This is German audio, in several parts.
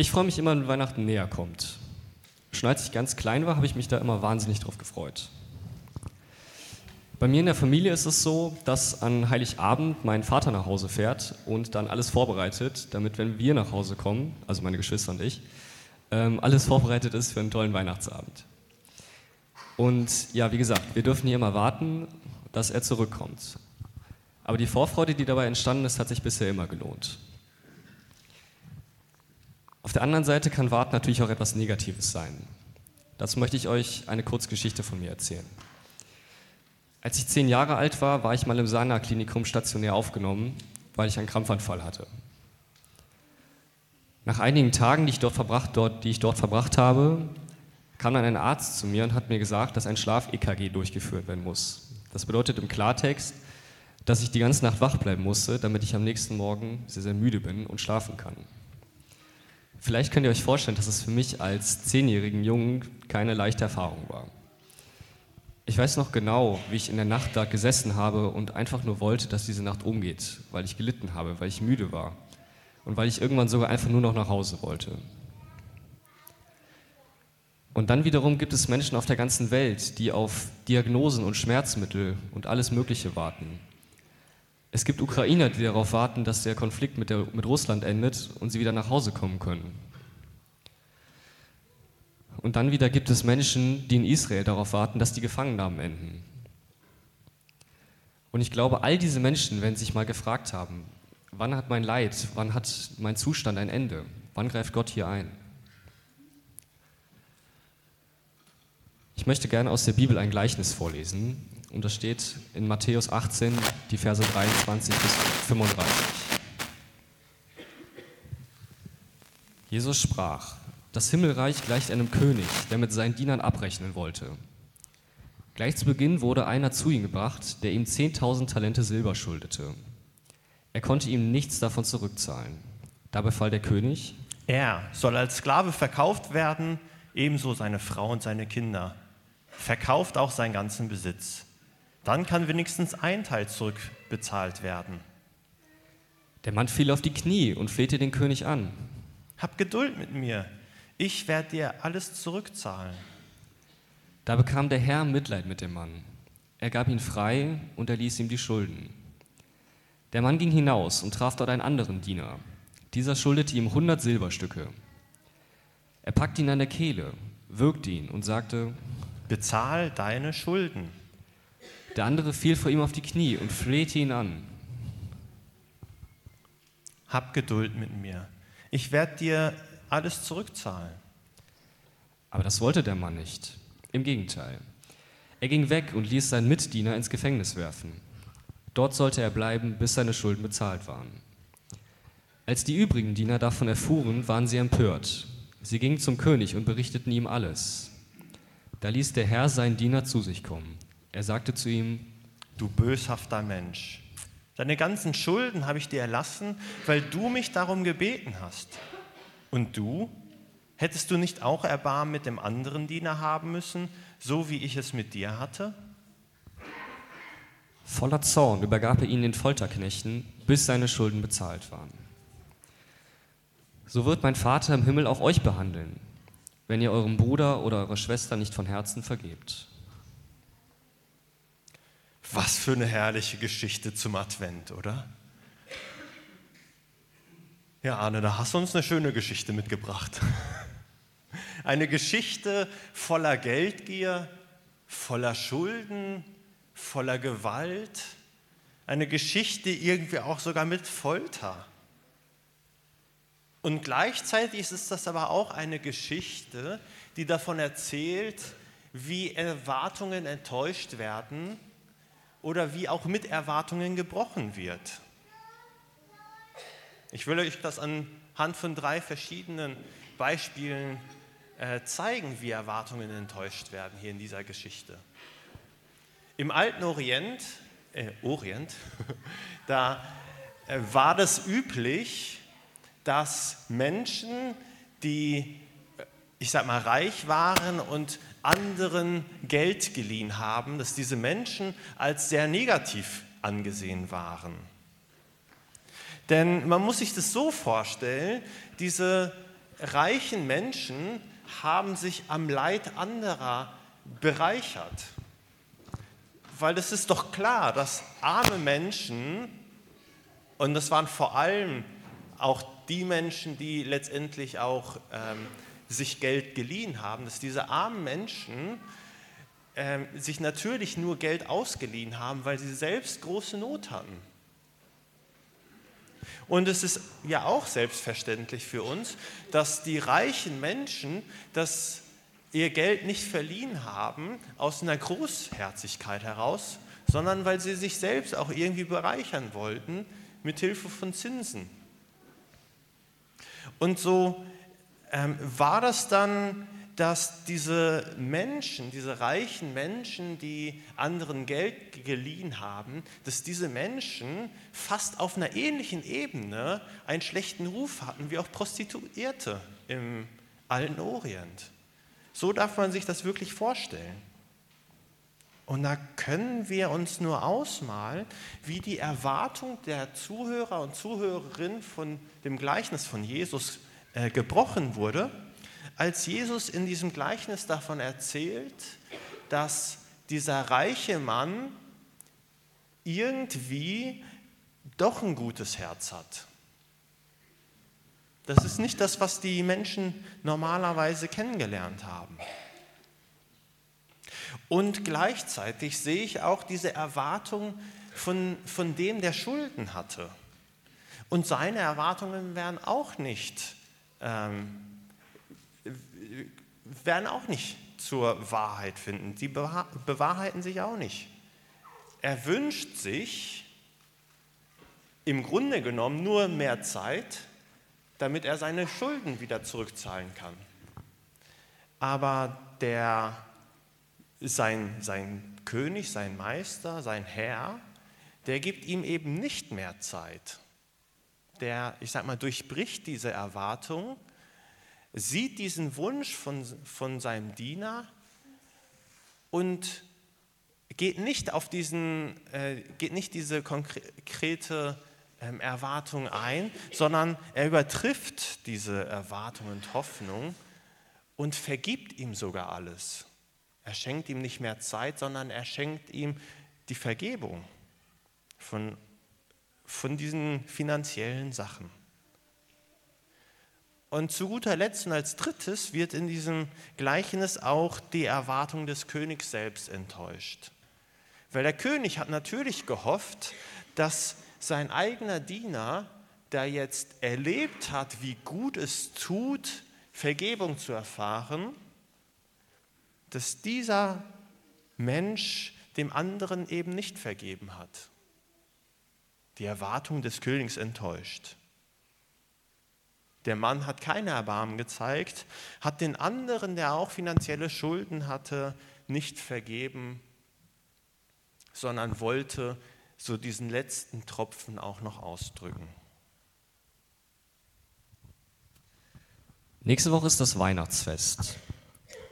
Ich freue mich immer, wenn Weihnachten näher kommt. Schon als ich ganz klein war, habe ich mich da immer wahnsinnig drauf gefreut. Bei mir in der Familie ist es so, dass an Heiligabend mein Vater nach Hause fährt und dann alles vorbereitet, damit, wenn wir nach Hause kommen, also meine Geschwister und ich, ähm, alles vorbereitet ist für einen tollen Weihnachtsabend. Und ja, wie gesagt, wir dürfen hier immer warten, dass er zurückkommt. Aber die Vorfreude, die dabei entstanden ist, hat sich bisher immer gelohnt. Auf der anderen Seite kann Warten natürlich auch etwas Negatives sein. Dazu möchte ich euch eine Kurzgeschichte von mir erzählen. Als ich zehn Jahre alt war, war ich mal im Sana-Klinikum stationär aufgenommen, weil ich einen Krampfanfall hatte. Nach einigen Tagen, die ich, dort verbracht, dort, die ich dort verbracht habe, kam dann ein Arzt zu mir und hat mir gesagt, dass ein Schlaf-EKG durchgeführt werden muss. Das bedeutet im Klartext, dass ich die ganze Nacht wach bleiben musste, damit ich am nächsten Morgen sehr, sehr müde bin und schlafen kann. Vielleicht könnt ihr euch vorstellen, dass es für mich als zehnjährigen Jungen keine leichte Erfahrung war. Ich weiß noch genau, wie ich in der Nacht da gesessen habe und einfach nur wollte, dass diese Nacht umgeht, weil ich gelitten habe, weil ich müde war und weil ich irgendwann sogar einfach nur noch nach Hause wollte. Und dann wiederum gibt es Menschen auf der ganzen Welt, die auf Diagnosen und Schmerzmittel und alles Mögliche warten. Es gibt Ukrainer, die darauf warten, dass der Konflikt mit, der, mit Russland endet und sie wieder nach Hause kommen können. Und dann wieder gibt es Menschen, die in Israel darauf warten, dass die Gefangennahmen enden. Und ich glaube, all diese Menschen werden sich mal gefragt haben, wann hat mein Leid, wann hat mein Zustand ein Ende? Wann greift Gott hier ein? Ich möchte gerne aus der Bibel ein Gleichnis vorlesen, und das steht in Matthäus 18, die Verse 23 bis 35. Jesus sprach, das Himmelreich gleicht einem König, der mit seinen Dienern abrechnen wollte. Gleich zu Beginn wurde einer zu ihm gebracht, der ihm 10.000 Talente Silber schuldete. Er konnte ihm nichts davon zurückzahlen. Da befahl der König, er soll als Sklave verkauft werden, ebenso seine Frau und seine Kinder. Verkauft auch seinen ganzen Besitz dann kann wenigstens ein Teil zurückbezahlt werden. Der Mann fiel auf die Knie und flehte den König an. Hab Geduld mit mir, ich werde dir alles zurückzahlen. Da bekam der Herr Mitleid mit dem Mann. Er gab ihn frei und er ließ ihm die Schulden. Der Mann ging hinaus und traf dort einen anderen Diener. Dieser schuldete ihm hundert Silberstücke. Er packte ihn an der Kehle, würgte ihn und sagte, Bezahl deine Schulden. Der andere fiel vor ihm auf die Knie und flehte ihn an. Hab Geduld mit mir. Ich werde dir alles zurückzahlen. Aber das wollte der Mann nicht. Im Gegenteil. Er ging weg und ließ seinen Mitdiener ins Gefängnis werfen. Dort sollte er bleiben, bis seine Schulden bezahlt waren. Als die übrigen Diener davon erfuhren, waren sie empört. Sie gingen zum König und berichteten ihm alles. Da ließ der Herr seinen Diener zu sich kommen er sagte zu ihm, du böshafter Mensch, deine ganzen Schulden habe ich dir erlassen, weil du mich darum gebeten hast. Und du? Hättest du nicht auch Erbarmen mit dem anderen Diener haben müssen, so wie ich es mit dir hatte? Voller Zorn übergab er ihn den Folterknechten, bis seine Schulden bezahlt waren. So wird mein Vater im Himmel auch euch behandeln, wenn ihr eurem Bruder oder eurer Schwester nicht von Herzen vergebt. Was für eine herrliche Geschichte zum Advent, oder? Ja, Arne, da hast du uns eine schöne Geschichte mitgebracht. Eine Geschichte voller Geldgier, voller Schulden, voller Gewalt. Eine Geschichte irgendwie auch sogar mit Folter. Und gleichzeitig ist das aber auch eine Geschichte, die davon erzählt, wie Erwartungen enttäuscht werden oder wie auch mit Erwartungen gebrochen wird. Ich will euch das anhand von drei verschiedenen Beispielen äh, zeigen, wie Erwartungen enttäuscht werden hier in dieser Geschichte. Im alten Orient, äh, Orient da äh, war das üblich, dass Menschen, die, äh, ich sag mal, reich waren und anderen Geld geliehen haben, dass diese Menschen als sehr negativ angesehen waren. Denn man muss sich das so vorstellen, diese reichen Menschen haben sich am Leid anderer bereichert. Weil es ist doch klar, dass arme Menschen, und das waren vor allem auch die Menschen, die letztendlich auch ähm, sich Geld geliehen haben, dass diese armen Menschen ähm, sich natürlich nur Geld ausgeliehen haben, weil sie selbst große Not hatten. Und es ist ja auch selbstverständlich für uns, dass die reichen Menschen das ihr Geld nicht verliehen haben aus einer Großherzigkeit heraus, sondern weil sie sich selbst auch irgendwie bereichern wollten mit Hilfe von Zinsen. Und so ähm, war das dann dass diese Menschen, diese reichen Menschen, die anderen Geld geliehen haben, dass diese Menschen fast auf einer ähnlichen Ebene einen schlechten Ruf hatten wie auch Prostituierte im alten Orient. So darf man sich das wirklich vorstellen. Und da können wir uns nur ausmalen, wie die Erwartung der Zuhörer und Zuhörerinnen von dem Gleichnis von Jesus äh, gebrochen wurde als Jesus in diesem Gleichnis davon erzählt, dass dieser reiche Mann irgendwie doch ein gutes Herz hat. Das ist nicht das, was die Menschen normalerweise kennengelernt haben. Und gleichzeitig sehe ich auch diese Erwartung von, von dem, der Schulden hatte. Und seine Erwartungen wären auch nicht ähm, werden auch nicht zur Wahrheit finden. Die bewahrheiten sich auch nicht. Er wünscht sich im Grunde genommen nur mehr Zeit, damit er seine Schulden wieder zurückzahlen kann. Aber der, sein, sein König, sein Meister, sein Herr, der gibt ihm eben nicht mehr Zeit. Der, ich sag mal, durchbricht diese Erwartung sieht diesen Wunsch von, von seinem Diener und geht nicht auf diesen, äh, geht nicht diese konkrete ähm, Erwartung ein, sondern er übertrifft diese Erwartung und Hoffnung und vergibt ihm sogar alles. Er schenkt ihm nicht mehr Zeit, sondern er schenkt ihm die Vergebung von, von diesen finanziellen Sachen. Und zu guter Letzt und als drittes wird in diesem Gleichnis auch die Erwartung des Königs selbst enttäuscht. Weil der König hat natürlich gehofft, dass sein eigener Diener, der jetzt erlebt hat, wie gut es tut, Vergebung zu erfahren, dass dieser Mensch dem anderen eben nicht vergeben hat. Die Erwartung des Königs enttäuscht. Der Mann hat keine Erbarmen gezeigt, hat den anderen, der auch finanzielle Schulden hatte, nicht vergeben, sondern wollte so diesen letzten Tropfen auch noch ausdrücken. Nächste Woche ist das Weihnachtsfest.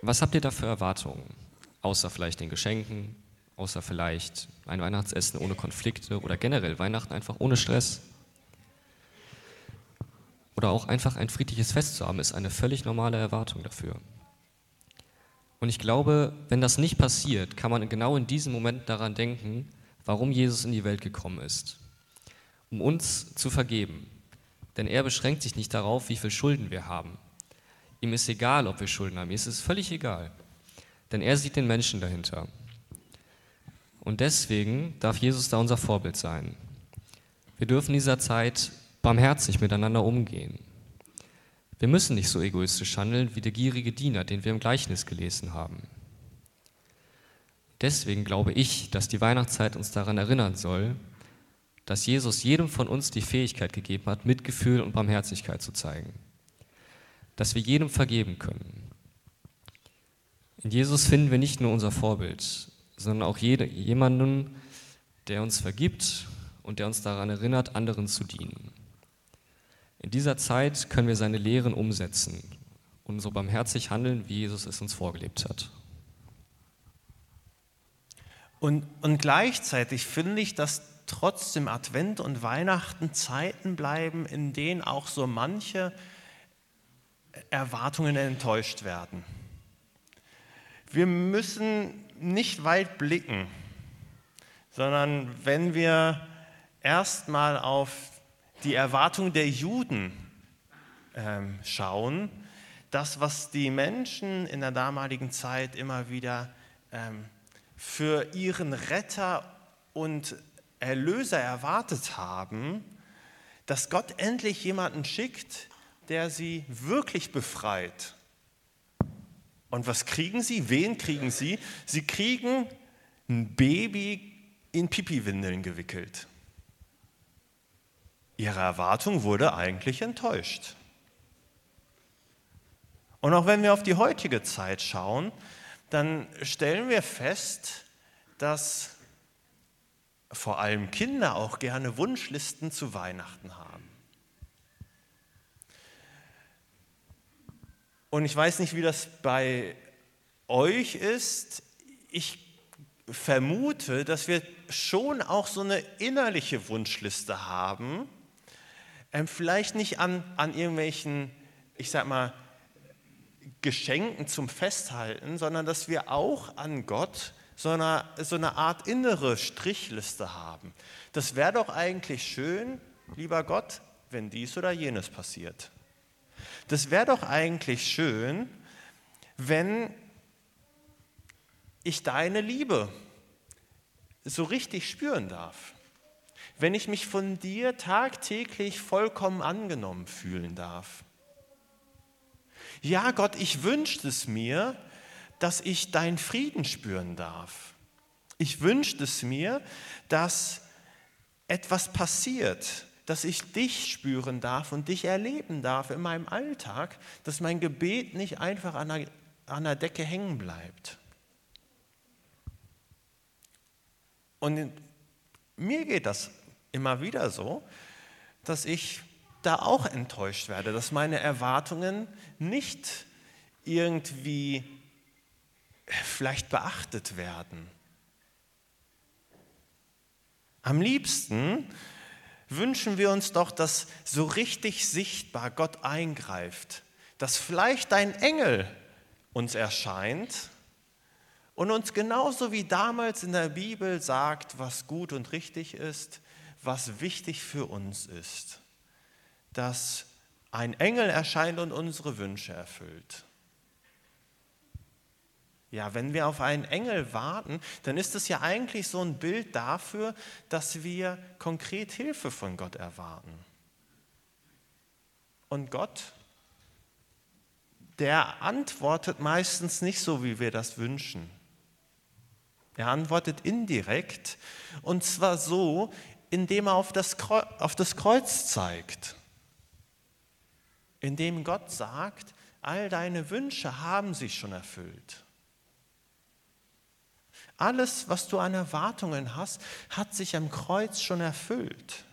Was habt ihr da für Erwartungen? Außer vielleicht den Geschenken, außer vielleicht ein Weihnachtsessen ohne Konflikte oder generell Weihnachten einfach ohne Stress? oder auch einfach ein friedliches Fest zu haben, ist eine völlig normale Erwartung dafür. Und ich glaube, wenn das nicht passiert, kann man genau in diesem Moment daran denken, warum Jesus in die Welt gekommen ist. Um uns zu vergeben. Denn er beschränkt sich nicht darauf, wie viel Schulden wir haben. Ihm ist egal, ob wir Schulden haben. Ihm ist es völlig egal. Denn er sieht den Menschen dahinter. Und deswegen darf Jesus da unser Vorbild sein. Wir dürfen in dieser Zeit barmherzig miteinander umgehen. Wir müssen nicht so egoistisch handeln wie der gierige Diener, den wir im Gleichnis gelesen haben. Deswegen glaube ich, dass die Weihnachtszeit uns daran erinnern soll, dass Jesus jedem von uns die Fähigkeit gegeben hat, Mitgefühl und Barmherzigkeit zu zeigen. Dass wir jedem vergeben können. In Jesus finden wir nicht nur unser Vorbild, sondern auch jede, jemanden, der uns vergibt und der uns daran erinnert, anderen zu dienen. In dieser Zeit können wir seine Lehren umsetzen und so barmherzig handeln, wie Jesus es uns vorgelebt hat. Und, und gleichzeitig finde ich, dass trotzdem Advent und Weihnachten Zeiten bleiben, in denen auch so manche Erwartungen enttäuscht werden. Wir müssen nicht weit blicken, sondern wenn wir erstmal auf die Erwartungen der Juden ähm, schauen, das, was die Menschen in der damaligen Zeit immer wieder ähm, für ihren Retter und Erlöser erwartet haben, dass Gott endlich jemanden schickt, der sie wirklich befreit. Und was kriegen sie? Wen kriegen sie? Sie kriegen ein Baby in Pipiwindeln gewickelt. Ihre Erwartung wurde eigentlich enttäuscht. Und auch wenn wir auf die heutige Zeit schauen, dann stellen wir fest, dass vor allem Kinder auch gerne Wunschlisten zu Weihnachten haben. Und ich weiß nicht, wie das bei euch ist. Ich vermute, dass wir schon auch so eine innerliche Wunschliste haben. Ähm, vielleicht nicht an, an irgendwelchen, ich sag mal, Geschenken zum Festhalten, sondern dass wir auch an Gott so eine, so eine Art innere Strichliste haben. Das wäre doch eigentlich schön, lieber Gott, wenn dies oder jenes passiert. Das wäre doch eigentlich schön, wenn ich deine Liebe so richtig spüren darf. Wenn ich mich von dir tagtäglich vollkommen angenommen fühlen darf. Ja, Gott, ich wünschte es mir, dass ich deinen Frieden spüren darf. Ich wünschte es mir, dass etwas passiert, dass ich dich spüren darf und dich erleben darf in meinem Alltag, dass mein Gebet nicht einfach an der, an der Decke hängen bleibt. Und mir geht das immer wieder so, dass ich da auch enttäuscht werde, dass meine Erwartungen nicht irgendwie vielleicht beachtet werden. Am liebsten wünschen wir uns doch, dass so richtig sichtbar Gott eingreift, dass vielleicht ein Engel uns erscheint und uns genauso wie damals in der Bibel sagt, was gut und richtig ist, was wichtig für uns ist, dass ein Engel erscheint und unsere Wünsche erfüllt. Ja, wenn wir auf einen Engel warten, dann ist es ja eigentlich so ein Bild dafür, dass wir konkret Hilfe von Gott erwarten. Und Gott, der antwortet meistens nicht so, wie wir das wünschen. Er antwortet indirekt und zwar so, indem er auf das Kreuz, auf das Kreuz zeigt. Indem Gott sagt, all deine Wünsche haben sich schon erfüllt. Alles, was du an Erwartungen hast, hat sich am Kreuz schon erfüllt.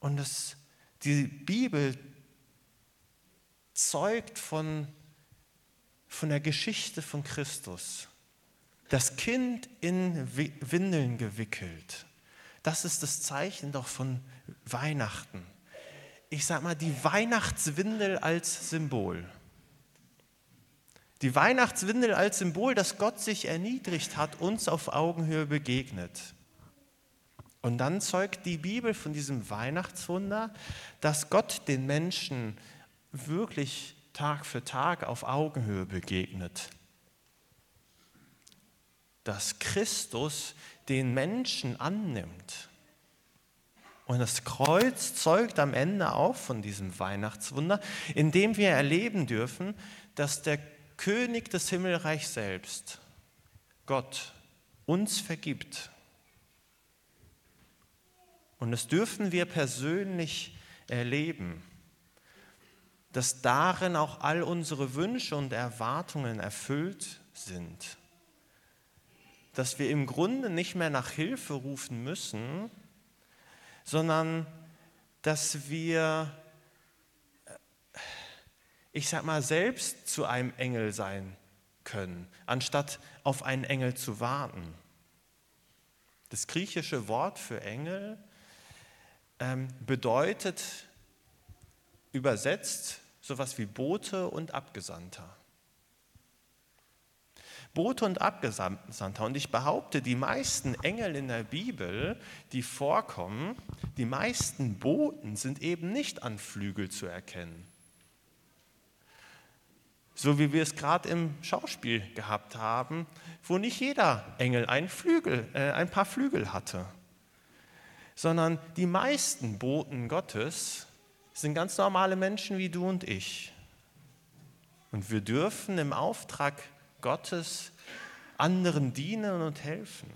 Und es, die Bibel zeugt von, von der Geschichte von Christus. Das Kind in Windeln gewickelt. Das ist das Zeichen doch von Weihnachten. Ich sage mal, die Weihnachtswindel als Symbol. Die Weihnachtswindel als Symbol, dass Gott sich erniedrigt hat, uns auf Augenhöhe begegnet. Und dann zeugt die Bibel von diesem Weihnachtswunder, dass Gott den Menschen wirklich Tag für Tag auf Augenhöhe begegnet. Dass Christus den Menschen annimmt. Und das Kreuz zeugt am Ende auch von diesem Weihnachtswunder, indem wir erleben dürfen, dass der König des Himmelreichs selbst, Gott, uns vergibt. Und das dürfen wir persönlich erleben, dass darin auch all unsere Wünsche und Erwartungen erfüllt sind. Dass wir im Grunde nicht mehr nach Hilfe rufen müssen, sondern dass wir ich sag mal, selbst zu einem Engel sein können, anstatt auf einen Engel zu warten. Das griechische Wort für Engel ähm, bedeutet übersetzt sowas wie Bote und Abgesandter. Bote und Abgesandter. Und ich behaupte, die meisten Engel in der Bibel, die vorkommen, die meisten Boten sind eben nicht an Flügel zu erkennen. So wie wir es gerade im Schauspiel gehabt haben, wo nicht jeder Engel ein, Flügel, äh, ein paar Flügel hatte, sondern die meisten Boten Gottes sind ganz normale Menschen wie du und ich. Und wir dürfen im Auftrag Gottes anderen dienen und helfen.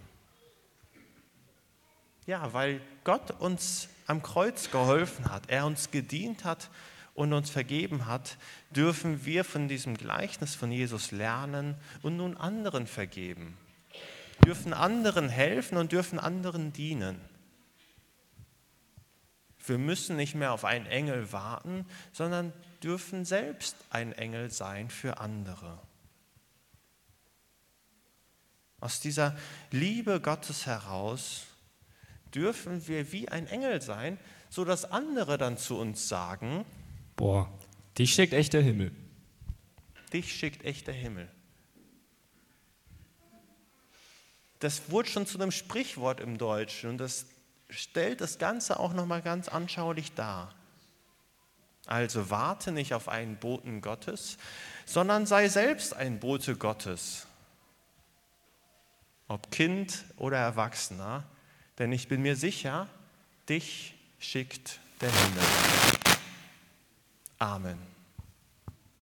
Ja, weil Gott uns am Kreuz geholfen hat, er uns gedient hat und uns vergeben hat, dürfen wir von diesem Gleichnis von Jesus lernen und nun anderen vergeben. Dürfen anderen helfen und dürfen anderen dienen. Wir müssen nicht mehr auf einen Engel warten, sondern dürfen selbst ein Engel sein für andere. Aus dieser Liebe Gottes heraus dürfen wir wie ein Engel sein, sodass andere dann zu uns sagen, Boah, dich schickt echt der Himmel. Dich schickt echt der Himmel. Das wurde schon zu einem Sprichwort im Deutschen und das stellt das Ganze auch nochmal ganz anschaulich dar. Also warte nicht auf einen Boten Gottes, sondern sei selbst ein Bote Gottes ob Kind oder Erwachsener, denn ich bin mir sicher, dich schickt der Himmel. Amen.